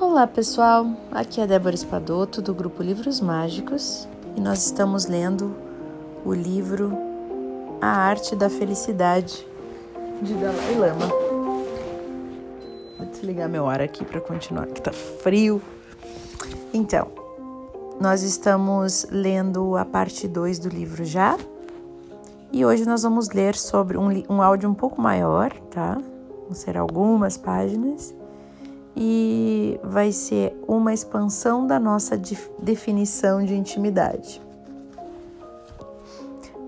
Olá pessoal, aqui é Débora Espadoto do grupo Livros Mágicos e nós estamos lendo o livro A Arte da Felicidade de Dalai Lama. Vou desligar meu ar aqui para continuar, que tá frio. Então, nós estamos lendo a parte 2 do livro já e hoje nós vamos ler sobre um, um áudio um pouco maior, tá? Vão ser algumas páginas e vai ser uma expansão da nossa definição de intimidade.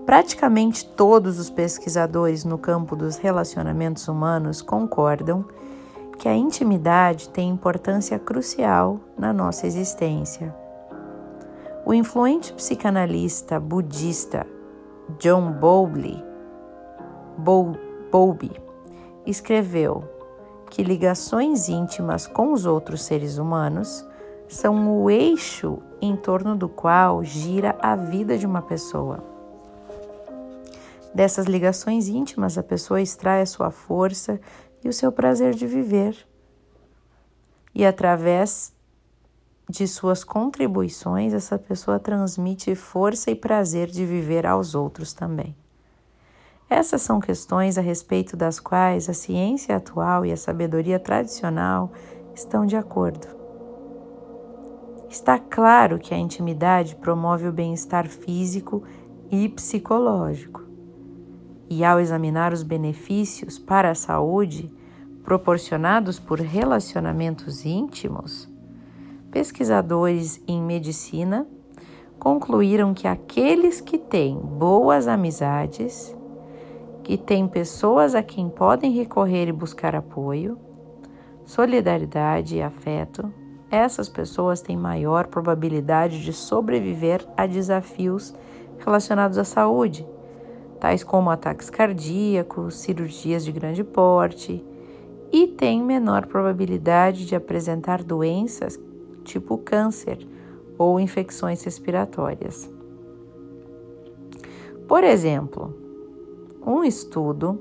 Praticamente todos os pesquisadores no campo dos relacionamentos humanos concordam que a intimidade tem importância crucial na nossa existência. O influente psicanalista budista John Bowlby, Bowlby escreveu que ligações íntimas com os outros seres humanos são o eixo em torno do qual gira a vida de uma pessoa. Dessas ligações íntimas, a pessoa extrai a sua força e o seu prazer de viver. E através de suas contribuições, essa pessoa transmite força e prazer de viver aos outros também. Essas são questões a respeito das quais a ciência atual e a sabedoria tradicional estão de acordo. Está claro que a intimidade promove o bem-estar físico e psicológico. E ao examinar os benefícios para a saúde proporcionados por relacionamentos íntimos, pesquisadores em medicina concluíram que aqueles que têm boas amizades que tem pessoas a quem podem recorrer e buscar apoio, solidariedade e afeto, essas pessoas têm maior probabilidade de sobreviver a desafios relacionados à saúde, tais como ataques cardíacos, cirurgias de grande porte, e têm menor probabilidade de apresentar doenças tipo câncer ou infecções respiratórias. Por exemplo, um estudo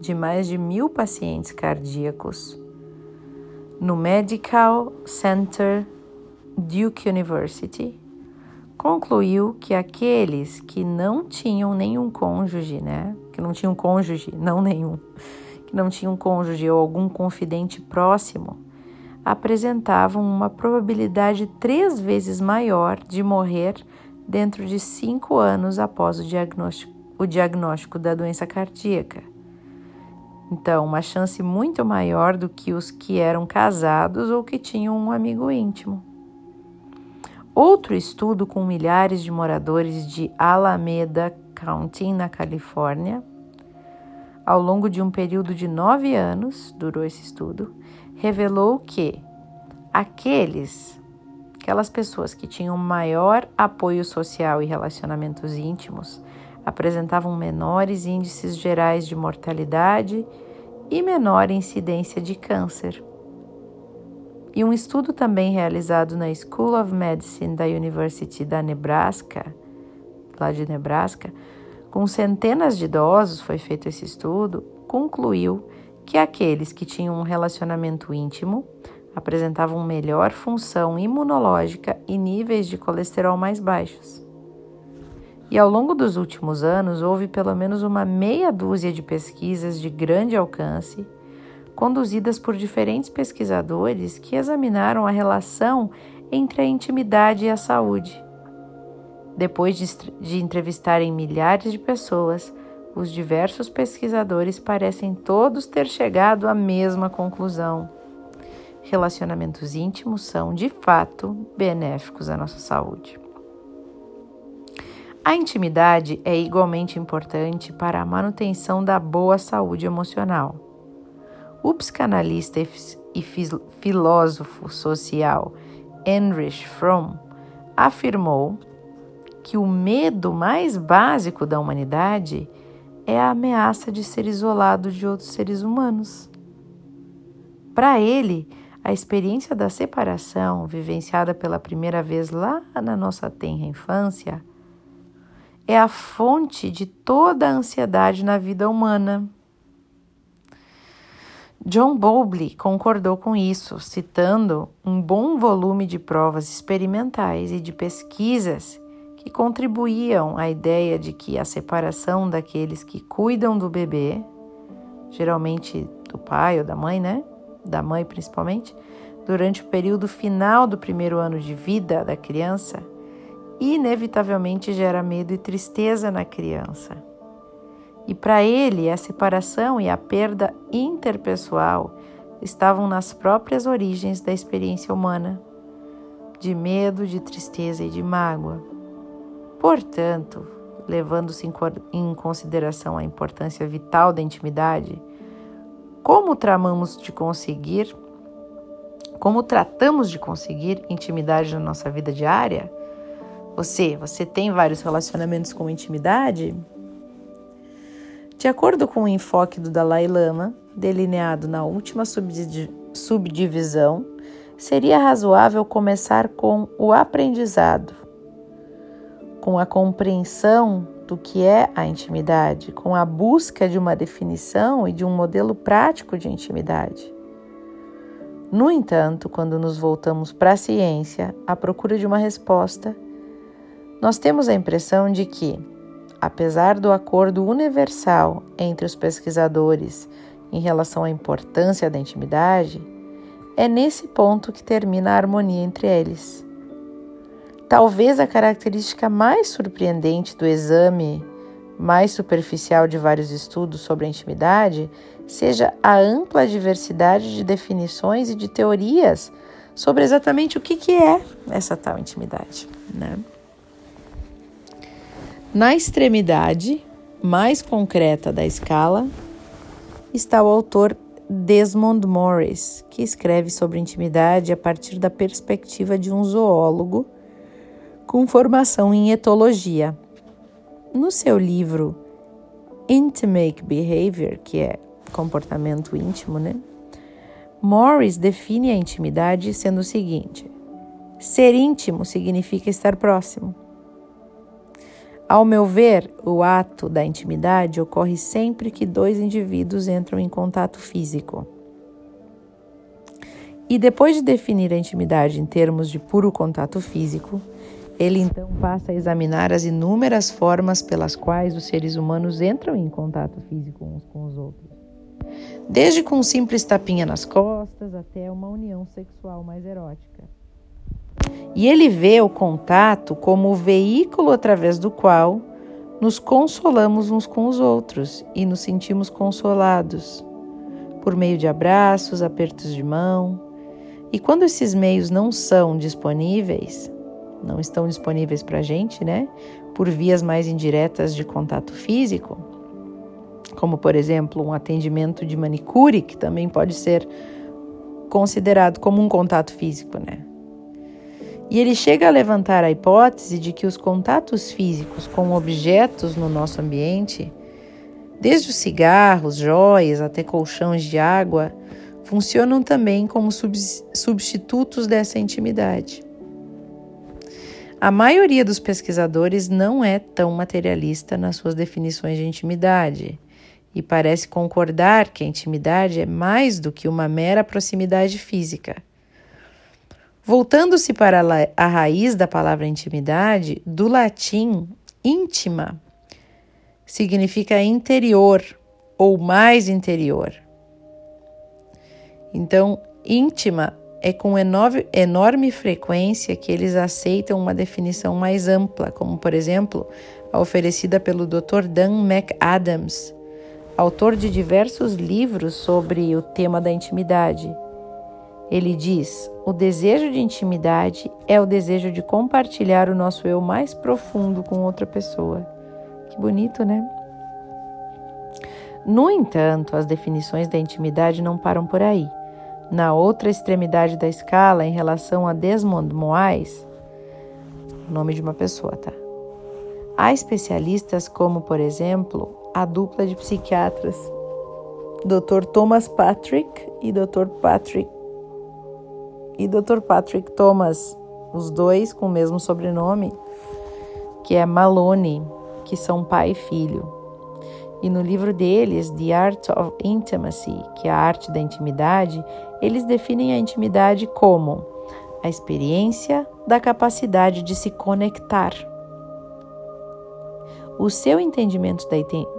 de mais de mil pacientes cardíacos no Medical Center Duke University concluiu que aqueles que não tinham nenhum cônjuge, né, que não tinham cônjuge, não nenhum, que não tinham cônjuge ou algum confidente próximo, apresentavam uma probabilidade três vezes maior de morrer dentro de cinco anos após o diagnóstico o diagnóstico da doença cardíaca. Então, uma chance muito maior do que os que eram casados ou que tinham um amigo íntimo. Outro estudo com milhares de moradores de Alameda County, na Califórnia, ao longo de um período de nove anos, durou esse estudo, revelou que aqueles, aquelas pessoas que tinham maior apoio social e relacionamentos íntimos, apresentavam menores índices gerais de mortalidade e menor incidência de câncer. E um estudo também realizado na School of Medicine da University da Nebraska, lá de Nebraska, com centenas de idosos foi feito esse estudo, concluiu que aqueles que tinham um relacionamento íntimo apresentavam melhor função imunológica e níveis de colesterol mais baixos. E ao longo dos últimos anos, houve pelo menos uma meia dúzia de pesquisas de grande alcance, conduzidas por diferentes pesquisadores que examinaram a relação entre a intimidade e a saúde. Depois de, de entrevistarem milhares de pessoas, os diversos pesquisadores parecem todos ter chegado à mesma conclusão. Relacionamentos íntimos são, de fato, benéficos à nossa saúde. A intimidade é igualmente importante para a manutenção da boa saúde emocional. O psicanalista e filósofo social Heinrich Fromm afirmou que o medo mais básico da humanidade é a ameaça de ser isolado de outros seres humanos. Para ele, a experiência da separação, vivenciada pela primeira vez lá na nossa tenra infância, é a fonte de toda a ansiedade na vida humana. John Bowlby concordou com isso, citando um bom volume de provas experimentais e de pesquisas que contribuíam à ideia de que a separação daqueles que cuidam do bebê, geralmente do pai ou da mãe, né? Da mãe principalmente, durante o período final do primeiro ano de vida da criança, inevitavelmente gera medo e tristeza na criança. E para ele, a separação e a perda interpessoal estavam nas próprias origens da experiência humana, de medo, de tristeza e de mágoa. Portanto, levando-se em consideração a importância vital da intimidade, como tramamos de conseguir, como tratamos de conseguir intimidade na nossa vida diária? Você, você tem vários relacionamentos com intimidade? De acordo com o enfoque do Dalai Lama, delineado na última subdivisão, seria razoável começar com o aprendizado, com a compreensão do que é a intimidade, com a busca de uma definição e de um modelo prático de intimidade. No entanto, quando nos voltamos para a ciência à procura de uma resposta, nós temos a impressão de que, apesar do acordo universal entre os pesquisadores em relação à importância da intimidade, é nesse ponto que termina a harmonia entre eles. Talvez a característica mais surpreendente do exame mais superficial de vários estudos sobre a intimidade seja a ampla diversidade de definições e de teorias sobre exatamente o que, que é essa tal intimidade. Né? Na extremidade mais concreta da escala está o autor Desmond Morris, que escreve sobre intimidade a partir da perspectiva de um zoólogo com formação em etologia. No seu livro Intimate Behavior, que é comportamento íntimo, né? Morris define a intimidade sendo o seguinte: ser íntimo significa estar próximo. Ao meu ver, o ato da intimidade ocorre sempre que dois indivíduos entram em contato físico. E depois de definir a intimidade em termos de puro contato físico, ele então passa a examinar as inúmeras formas pelas quais os seres humanos entram em contato físico uns com os outros. Desde com um simples tapinha nas costas até uma união sexual mais erótica. E ele vê o contato como o veículo através do qual nos consolamos uns com os outros e nos sentimos consolados, por meio de abraços, apertos de mão. E quando esses meios não são disponíveis, não estão disponíveis para a gente, né? Por vias mais indiretas de contato físico, como por exemplo um atendimento de manicure, que também pode ser considerado como um contato físico, né? E ele chega a levantar a hipótese de que os contatos físicos com objetos no nosso ambiente, desde os cigarros, joias até colchões de água, funcionam também como substitutos dessa intimidade. A maioria dos pesquisadores não é tão materialista nas suas definições de intimidade e parece concordar que a intimidade é mais do que uma mera proximidade física. Voltando-se para a raiz da palavra intimidade, do latim íntima, significa interior ou mais interior. Então, íntima é com enorme, enorme frequência que eles aceitam uma definição mais ampla, como por exemplo a oferecida pelo Dr. Dan McAdams, autor de diversos livros sobre o tema da intimidade. Ele diz: o desejo de intimidade é o desejo de compartilhar o nosso eu mais profundo com outra pessoa. Que bonito, né? No entanto, as definições da intimidade não param por aí. Na outra extremidade da escala, em relação a Desmond Moais, nome de uma pessoa, tá? Há especialistas como, por exemplo, a dupla de psiquiatras Dr. Thomas Patrick e Dr. Patrick e Dr. Patrick Thomas, os dois com o mesmo sobrenome, que é Maloney, que são pai e filho. E no livro deles, The Art of Intimacy, que é a arte da intimidade, eles definem a intimidade como a experiência da capacidade de se conectar. O seu entendimento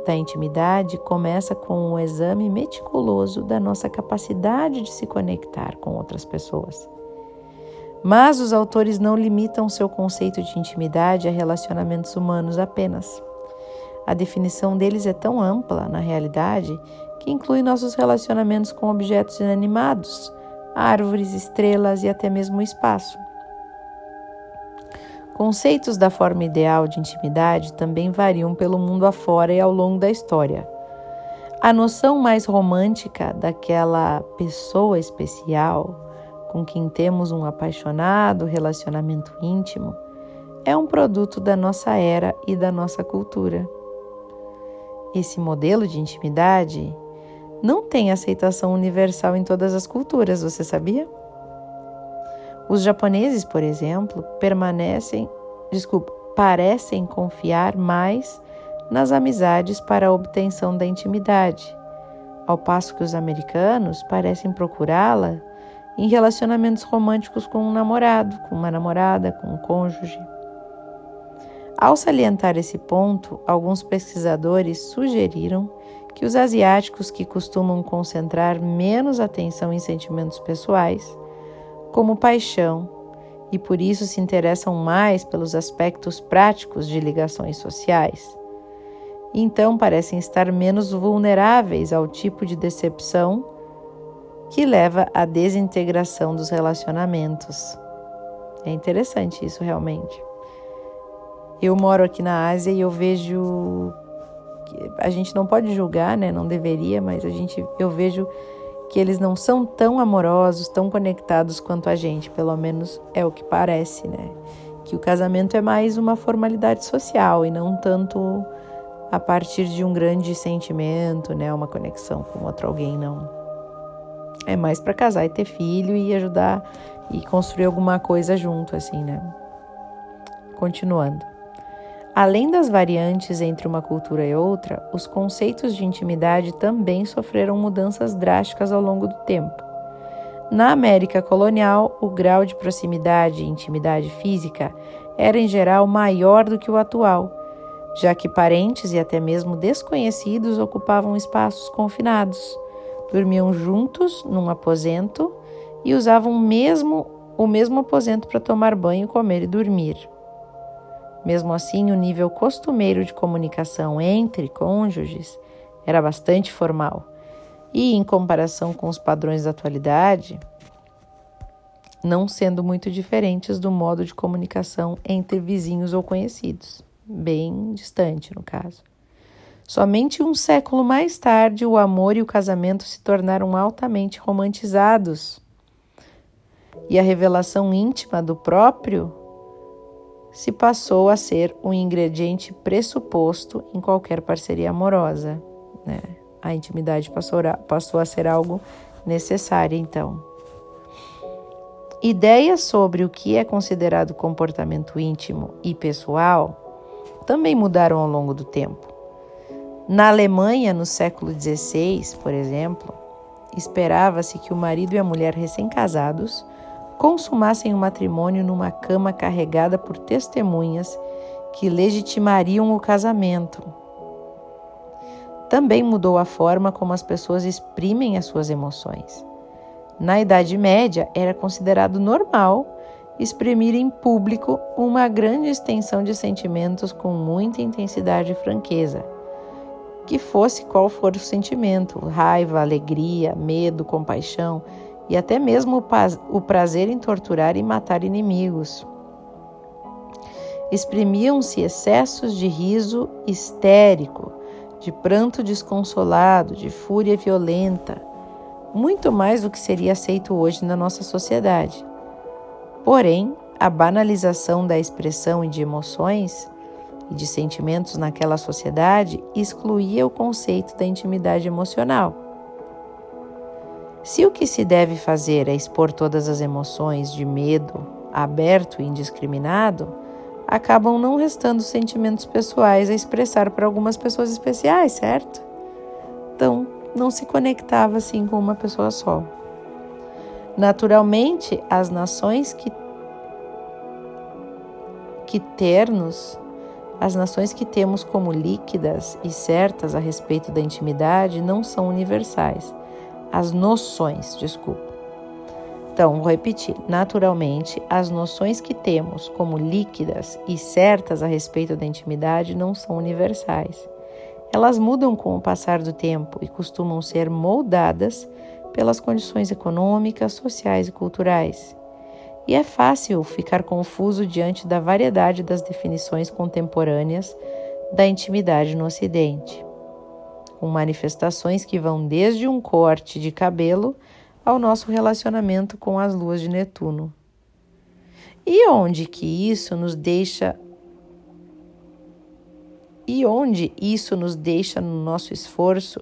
da intimidade começa com um exame meticuloso da nossa capacidade de se conectar com outras pessoas. Mas os autores não limitam seu conceito de intimidade a relacionamentos humanos apenas. A definição deles é tão ampla, na realidade, que inclui nossos relacionamentos com objetos inanimados, árvores, estrelas e até mesmo o espaço. Conceitos da forma ideal de intimidade também variam pelo mundo afora e ao longo da história. A noção mais romântica daquela pessoa especial com quem temos um apaixonado relacionamento íntimo é um produto da nossa era e da nossa cultura. Esse modelo de intimidade não tem aceitação universal em todas as culturas, você sabia? Os japoneses, por exemplo, permanecem, desculpa, parecem confiar mais nas amizades para a obtenção da intimidade, ao passo que os americanos parecem procurá-la em relacionamentos românticos com um namorado, com uma namorada, com um cônjuge. Ao salientar esse ponto, alguns pesquisadores sugeriram que os asiáticos que costumam concentrar menos atenção em sentimentos pessoais, como paixão, e por isso se interessam mais pelos aspectos práticos de ligações sociais, então parecem estar menos vulneráveis ao tipo de decepção que leva à desintegração dos relacionamentos. É interessante isso realmente. Eu moro aqui na Ásia e eu vejo a gente não pode julgar, né? Não deveria, mas a gente eu vejo que eles não são tão amorosos, tão conectados quanto a gente, pelo menos é o que parece, né? Que o casamento é mais uma formalidade social e não tanto a partir de um grande sentimento, né? Uma conexão com outro alguém, não. É mais para casar e ter filho e ajudar e construir alguma coisa junto, assim, né? Continuando. Além das variantes entre uma cultura e outra, os conceitos de intimidade também sofreram mudanças drásticas ao longo do tempo. Na América colonial, o grau de proximidade e intimidade física era em geral maior do que o atual, já que parentes e até mesmo desconhecidos ocupavam espaços confinados, dormiam juntos num aposento e usavam mesmo o mesmo aposento para tomar banho, comer e dormir. Mesmo assim, o nível costumeiro de comunicação entre cônjuges era bastante formal e, em comparação com os padrões da atualidade, não sendo muito diferentes do modo de comunicação entre vizinhos ou conhecidos, bem distante no caso. Somente um século mais tarde, o amor e o casamento se tornaram altamente romantizados. E a revelação íntima do próprio se passou a ser um ingrediente pressuposto em qualquer parceria amorosa. Né? A intimidade passou a, ser algo necessário, então. Ideias sobre o que é considerado comportamento íntimo e pessoal também mudaram ao longo do tempo. Na Alemanha, no século XVI, por exemplo, esperava-se que o marido e a mulher recém-casados consumassem o matrimônio numa cama carregada por testemunhas que legitimariam o casamento. Também mudou a forma como as pessoas exprimem as suas emoções. Na Idade Média, era considerado normal exprimir em público uma grande extensão de sentimentos com muita intensidade e franqueza. Que fosse qual for o sentimento, raiva, alegria, medo, compaixão, e até mesmo o prazer em torturar e matar inimigos. Exprimiam-se excessos de riso histérico, de pranto desconsolado, de fúria violenta, muito mais do que seria aceito hoje na nossa sociedade. Porém, a banalização da expressão e de emoções e de sentimentos naquela sociedade excluía o conceito da intimidade emocional. Se o que se deve fazer é expor todas as emoções de medo, aberto e indiscriminado, acabam não restando sentimentos pessoais a expressar para algumas pessoas especiais, certo? Então, não se conectava assim com uma pessoa só. Naturalmente, as nações que que ternos, as nações que temos como líquidas e certas a respeito da intimidade não são universais. As noções, desculpa então, vou repetir: naturalmente, as noções que temos como líquidas e certas a respeito da intimidade não são universais. Elas mudam com o passar do tempo e costumam ser moldadas pelas condições econômicas, sociais e culturais. E é fácil ficar confuso diante da variedade das definições contemporâneas da intimidade no Ocidente, com manifestações que vão desde um corte de cabelo ao nosso relacionamento com as luas de Netuno. E onde que isso nos deixa e onde isso nos deixa no nosso esforço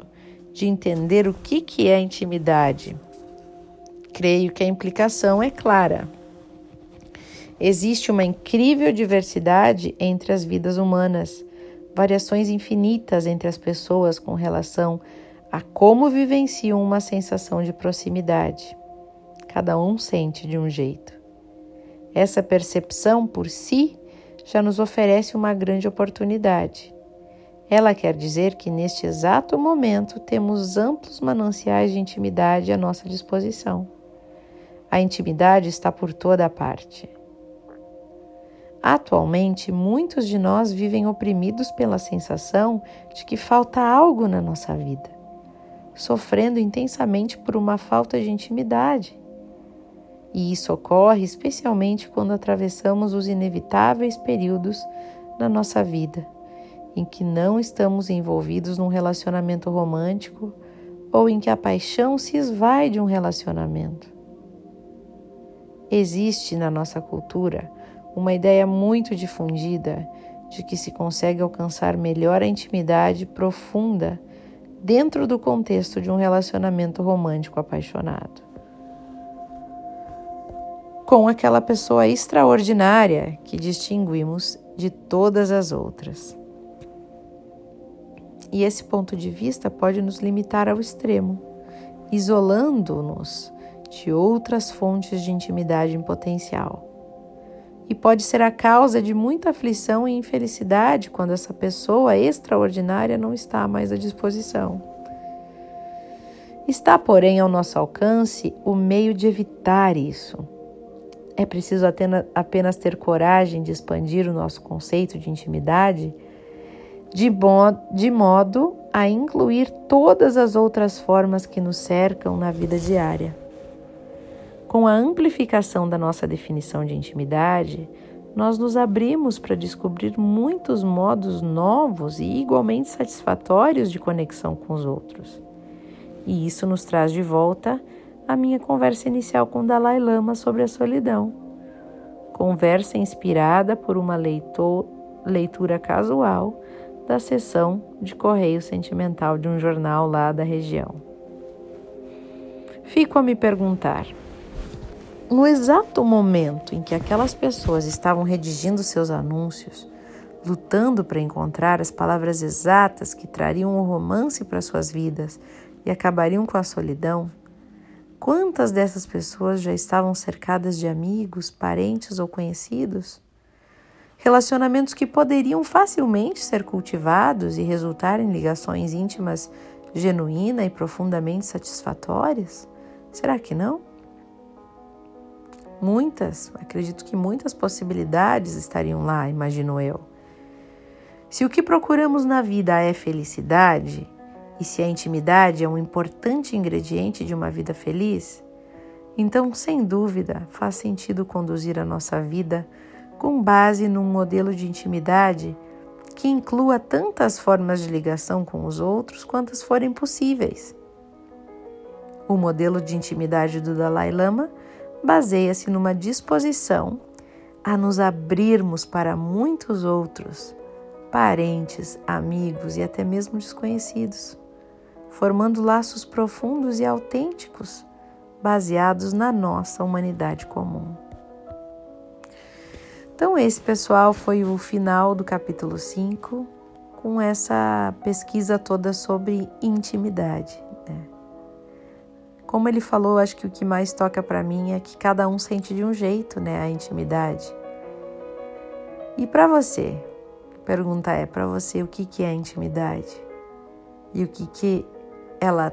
de entender o que, que é intimidade? Creio que a implicação é clara. Existe uma incrível diversidade entre as vidas humanas, variações infinitas entre as pessoas com relação a como vivenciam uma sensação de proximidade. Cada um sente de um jeito. Essa percepção por si já nos oferece uma grande oportunidade. Ela quer dizer que neste exato momento temos amplos mananciais de intimidade à nossa disposição. A intimidade está por toda a parte. Atualmente, muitos de nós vivem oprimidos pela sensação de que falta algo na nossa vida sofrendo intensamente por uma falta de intimidade. E isso ocorre especialmente quando atravessamos os inevitáveis períodos na nossa vida em que não estamos envolvidos num relacionamento romântico ou em que a paixão se esvai de um relacionamento. Existe na nossa cultura uma ideia muito difundida de que se consegue alcançar melhor a intimidade profunda dentro do contexto de um relacionamento romântico apaixonado. Com aquela pessoa extraordinária que distinguimos de todas as outras. E esse ponto de vista pode nos limitar ao extremo, isolando-nos de outras fontes de intimidade em potencial e pode ser a causa de muita aflição e infelicidade quando essa pessoa extraordinária não está mais à disposição. Está, porém, ao nosso alcance o meio de evitar isso. É preciso apenas ter coragem de expandir o nosso conceito de intimidade de de modo a incluir todas as outras formas que nos cercam na vida diária. Com a amplificação da nossa definição de intimidade, nós nos abrimos para descobrir muitos modos novos e igualmente satisfatórios de conexão com os outros. E isso nos traz de volta à minha conversa inicial com Dalai Lama sobre a solidão. Conversa inspirada por uma leitura casual da sessão de correio sentimental de um jornal lá da região. Fico a me perguntar no exato momento em que aquelas pessoas estavam redigindo seus anúncios, lutando para encontrar as palavras exatas que trariam o um romance para suas vidas e acabariam com a solidão, quantas dessas pessoas já estavam cercadas de amigos, parentes ou conhecidos? Relacionamentos que poderiam facilmente ser cultivados e resultar em ligações íntimas genuínas e profundamente satisfatórias? Será que não? Muitas, acredito que muitas possibilidades estariam lá, imagino eu. Se o que procuramos na vida é felicidade, e se a intimidade é um importante ingrediente de uma vida feliz, então, sem dúvida, faz sentido conduzir a nossa vida com base num modelo de intimidade que inclua tantas formas de ligação com os outros quantas forem possíveis. O modelo de intimidade do Dalai Lama baseia-se numa disposição a nos abrirmos para muitos outros, parentes, amigos e até mesmo desconhecidos, formando laços profundos e autênticos, baseados na nossa humanidade comum. Então, esse pessoal foi o final do capítulo 5, com essa pesquisa toda sobre intimidade. Como ele falou, acho que o que mais toca para mim é que cada um sente de um jeito né, a intimidade. E para você? A pergunta é: para você, o que, que é intimidade? E o que, que ela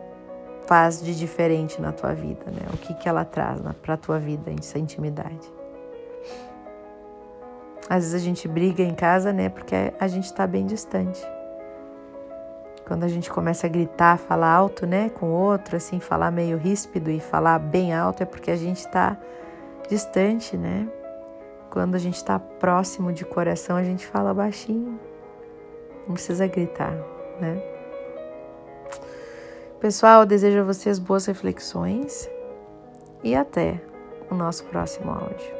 faz de diferente na tua vida? Né? O que, que ela traz para tua vida, essa intimidade? Às vezes a gente briga em casa, né? Porque a gente está bem distante. Quando a gente começa a gritar, falar alto, né? Com o outro, assim, falar meio ríspido e falar bem alto, é porque a gente está distante, né? Quando a gente está próximo de coração, a gente fala baixinho. Não precisa gritar, né? Pessoal, eu desejo a vocês boas reflexões e até o nosso próximo áudio.